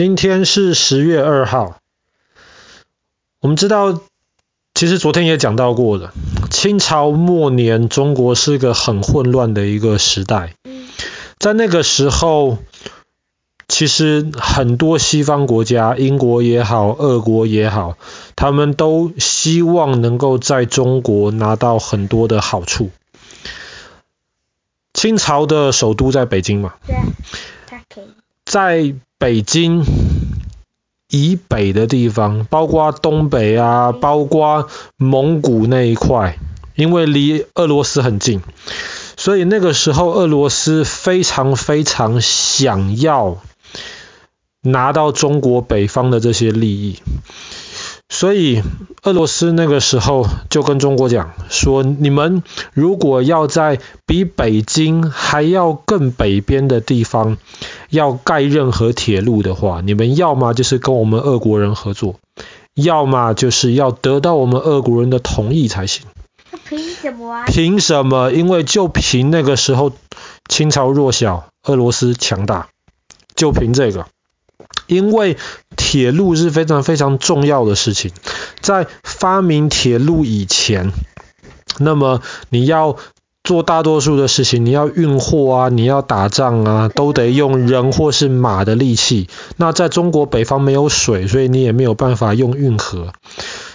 今天是十月二号。我们知道，其实昨天也讲到过了，清朝末年，中国是一个很混乱的一个时代。在那个时候，其实很多西方国家，英国也好，俄国也好，他们都希望能够在中国拿到很多的好处。清朝的首都在北京嘛？在北京以北的地方，包括东北啊，包括蒙古那一块，因为离俄罗斯很近，所以那个时候俄罗斯非常非常想要拿到中国北方的这些利益。所以俄罗斯那个时候就跟中国讲说，你们如果要在比北京还要更北边的地方要盖任何铁路的话，你们要么就是跟我们俄国人合作，要么就是要得到我们俄国人的同意才行。凭什么啊？凭什么？因为就凭那个时候清朝弱小，俄罗斯强大，就凭这个。因为铁路是非常非常重要的事情，在发明铁路以前，那么你要做大多数的事情，你要运货啊，你要打仗啊，都得用人或是马的力气。那在中国北方没有水，所以你也没有办法用运河。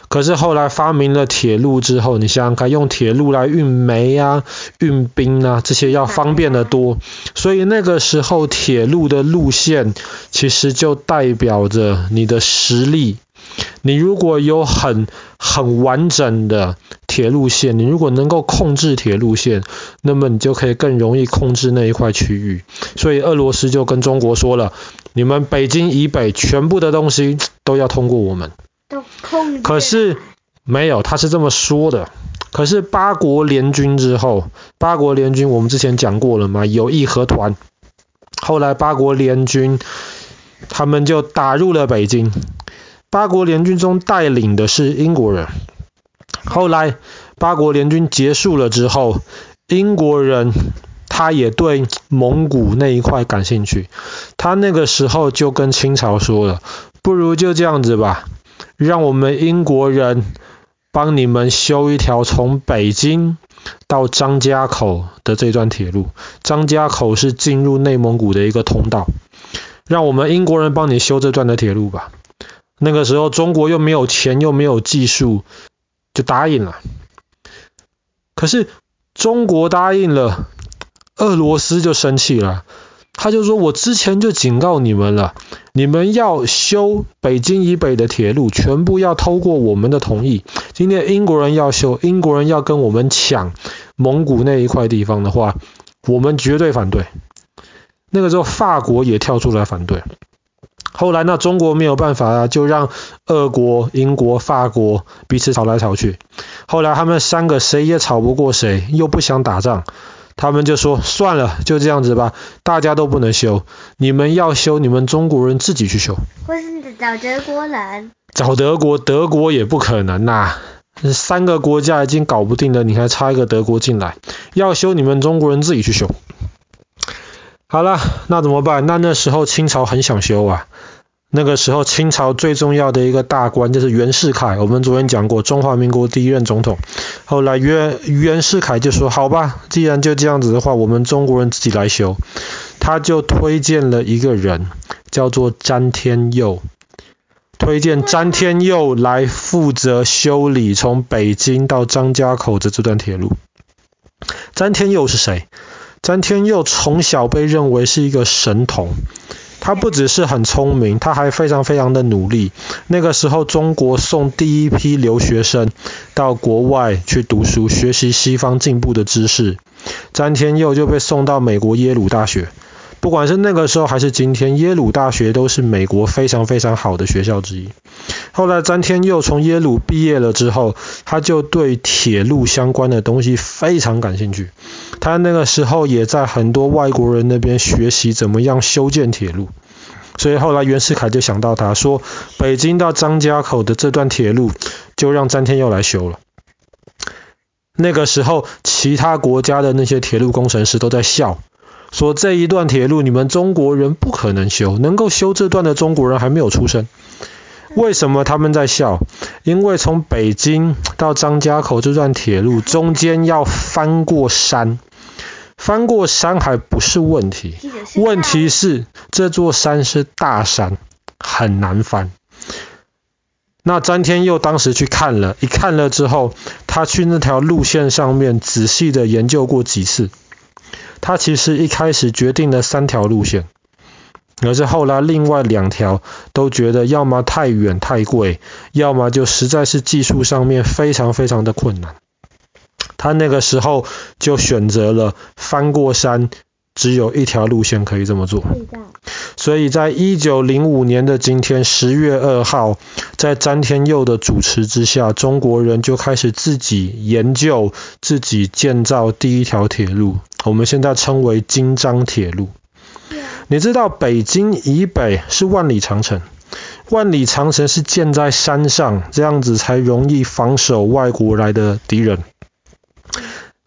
可是后来发明了铁路之后，你想想看，用铁路来运煤啊、运兵啊，这些要方便得多。所以那个时候铁路的路线其实就代表着你的实力。你如果有很很完整的铁路线，你如果能够控制铁路线，那么你就可以更容易控制那一块区域。所以俄罗斯就跟中国说了，你们北京以北全部的东西都要通过我们。可是没有，他是这么说的。可是八国联军之后，八国联军我们之前讲过了嘛，有义和团。后来八国联军他们就打入了北京。八国联军中带领的是英国人。后来八国联军结束了之后，英国人他也对蒙古那一块感兴趣。他那个时候就跟清朝说了，不如就这样子吧。让我们英国人帮你们修一条从北京到张家口的这段铁路。张家口是进入内蒙古的一个通道。让我们英国人帮你修这段的铁路吧。那个时候中国又没有钱又没有技术，就答应了。可是中国答应了，俄罗斯就生气了。他就说：“我之前就警告你们了，你们要修北京以北的铁路，全部要通过我们的同意。今天英国人要修，英国人要跟我们抢蒙古那一块地方的话，我们绝对反对。那个时候法国也跳出来反对。后来那中国没有办法啊，就让俄国、英国、法国彼此吵来吵去。后来他们三个谁也吵不过谁，又不想打仗。”他们就说算了，就这样子吧，大家都不能修，你们要修，你们中国人自己去修。或是找德国人。找德国，德国也不可能呐、啊，三个国家已经搞不定了，你还差一个德国进来，要修你们中国人自己去修。好了，那怎么办？那那时候清朝很想修啊。那个时候，清朝最重要的一个大官就是袁世凯。我们昨天讲过，中华民国第一任总统。后来袁袁世凯就说：“好吧，既然就这样子的话，我们中国人自己来修。”他就推荐了一个人，叫做詹天佑，推荐詹天佑来负责修理从北京到张家口的这段铁路。詹天佑是谁？詹天佑从小被认为是一个神童。他不只是很聪明，他还非常非常的努力。那个时候，中国送第一批留学生到国外去读书，学习西方进步的知识。詹天佑就被送到美国耶鲁大学。不管是那个时候还是今天，耶鲁大学都是美国非常非常好的学校之一。后来，詹天佑从耶鲁毕业了之后，他就对铁路相关的东西非常感兴趣。他那个时候也在很多外国人那边学习怎么样修建铁路，所以后来袁世凯就想到他说，北京到张家口的这段铁路就让詹天佑来修了。那个时候其他国家的那些铁路工程师都在笑，说这一段铁路你们中国人不可能修，能够修这段的中国人还没有出生。为什么他们在笑？因为从北京到张家口这段铁路中间要翻过山，翻过山还不是问题，问题是这座山是大山，很难翻。那詹天佑当时去看了，一看了之后，他去那条路线上面仔细的研究过几次，他其实一开始决定了三条路线。而是后来另外两条都觉得要么太远太贵，要么就实在是技术上面非常非常的困难。他那个时候就选择了翻过山，只有一条路线可以这么做。所以在一九零五年的今天，十月二号，在詹天佑的主持之下，中国人就开始自己研究、自己建造第一条铁路，我们现在称为京张铁路。你知道北京以北是万里长城，万里长城是建在山上，这样子才容易防守外国来的敌人。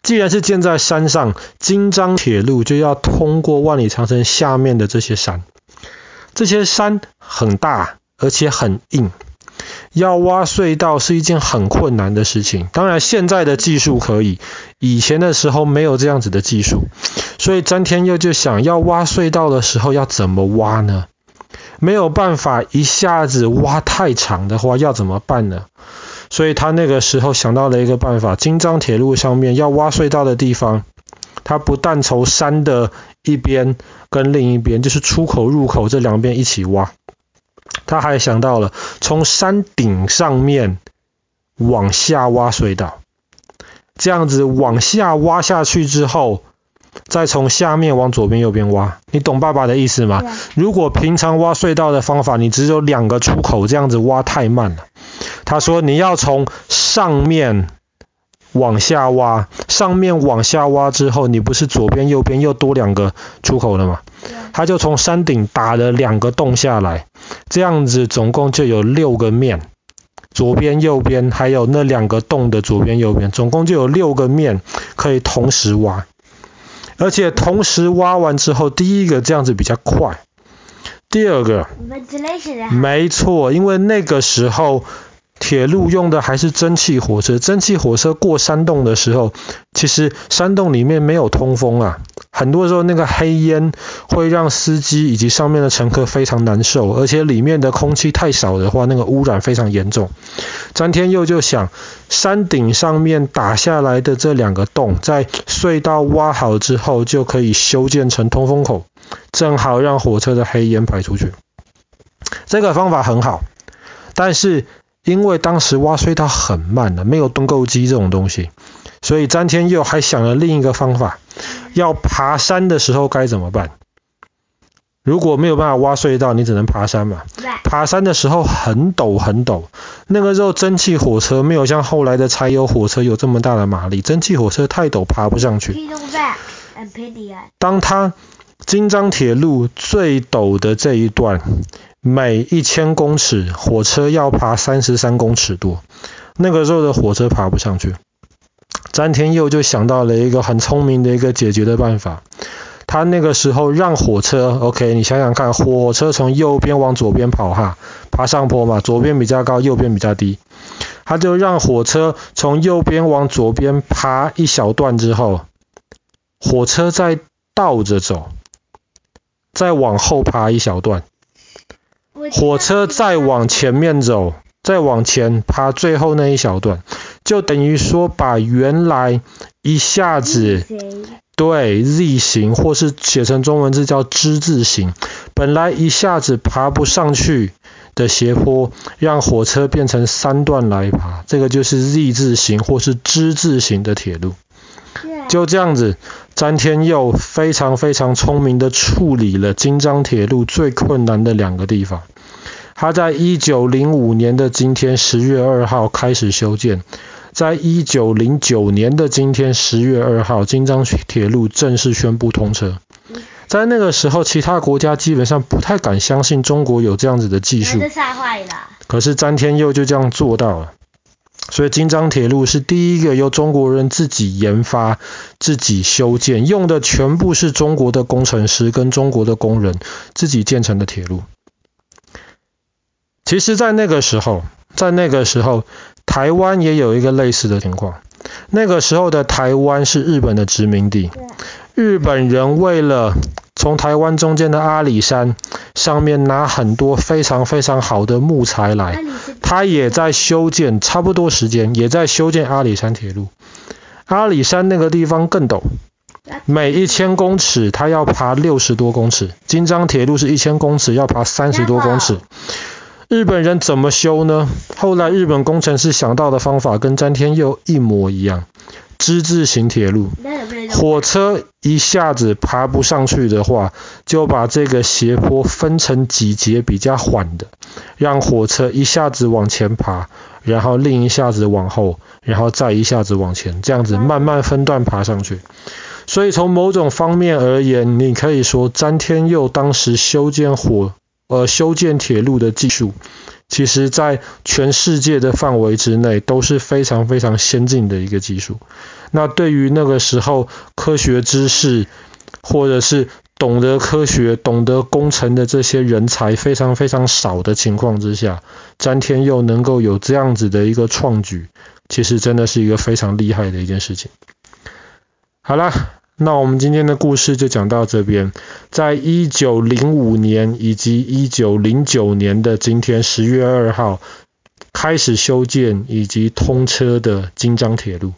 既然是建在山上，京张铁路就要通过万里长城下面的这些山，这些山很大，而且很硬。要挖隧道是一件很困难的事情，当然现在的技术可以，以前的时候没有这样子的技术，所以詹天佑就想要挖隧道的时候要怎么挖呢？没有办法一下子挖太长的话，要怎么办呢？所以他那个时候想到了一个办法，京张铁路上面要挖隧道的地方，他不但从山的一边跟另一边，就是出口入口这两边一起挖。他还想到了从山顶上面往下挖隧道，这样子往下挖下去之后，再从下面往左边右边挖。你懂爸爸的意思吗？如果平常挖隧道的方法，你只有两个出口，这样子挖太慢了。他说你要从上面往下挖，上面往下挖之后，你不是左边右边又多两个出口了吗？他就从山顶打了两个洞下来。这样子总共就有六个面，左边、右边，还有那两个洞的左边、右边，总共就有六个面可以同时挖。而且同时挖完之后，第一个这样子比较快，第二个，没错，因为那个时候。铁路用的还是蒸汽火车，蒸汽火车过山洞的时候，其实山洞里面没有通风啊，很多时候那个黑烟会让司机以及上面的乘客非常难受，而且里面的空气太少的话，那个污染非常严重。詹天佑就想，山顶上面打下来的这两个洞，在隧道挖好之后，就可以修建成通风口，正好让火车的黑烟排出去。这个方法很好，但是。因为当时挖隧道很慢的，没有盾构机这种东西，所以詹天佑还想了另一个方法，要爬山的时候该怎么办？如果没有办法挖隧道，你只能爬山嘛。爬山的时候很陡很陡，那个时候蒸汽火车没有像后来的柴油火车有这么大的马力，蒸汽火车太陡爬不上去。当它京张铁路最陡的这一段。每一千公尺，火车要爬三十三公尺多。那个时候的火车爬不上去，詹天佑就想到了一个很聪明的一个解决的办法。他那个时候让火车，OK，你想想看，火车从右边往左边跑哈，爬上坡嘛，左边比较高，右边比较低。他就让火车从右边往左边爬一小段之后，火车再倒着走，再往后爬一小段。火车再往前面走，再往前爬最后那一小段，就等于说把原来一下子对 Z 型，或是写成中文字叫之字形，本来一下子爬不上去的斜坡，让火车变成三段来爬，这个就是 Z 字形或是之字形的铁路。就这样子，詹天佑非常非常聪明的处理了京张铁路最困难的两个地方。他在一九零五年的今天十月二号开始修建，在一九零九年的今天十月二号，京张铁路正式宣布通车。在那个时候，其他国家基本上不太敢相信中国有这样子的技术。可是詹天佑就这样做到了。所以京张铁路是第一个由中国人自己研发、自己修建，用的全部是中国的工程师跟中国的工人自己建成的铁路。其实，在那个时候，在那个时候，台湾也有一个类似的情况。那个时候的台湾是日本的殖民地，日本人为了从台湾中间的阿里山上面拿很多非常非常好的木材来，他也在修建，差不多时间也在修建阿里山铁路。阿里山那个地方更陡，每一千公尺他要爬六十多公尺，京张铁路是一千公尺要爬三十多公尺。日本人怎么修呢？后来日本工程师想到的方法跟詹天佑一模一样，之字形铁路。火车一下子爬不上去的话，就把这个斜坡分成几节比较缓的，让火车一下子往前爬，然后另一下子往后，然后再一下子往前，这样子慢慢分段爬上去。所以从某种方面而言，你可以说詹天佑当时修建火。呃，修建铁路的技术，其实在全世界的范围之内都是非常非常先进的一个技术。那对于那个时候科学知识，或者是懂得科学、懂得工程的这些人才非常非常少的情况之下，詹天佑能够有这样子的一个创举，其实真的是一个非常厉害的一件事情。好啦。那我们今天的故事就讲到这边。在一九零五年以及一九零九年的今天，十月二号开始修建以及通车的京张铁路。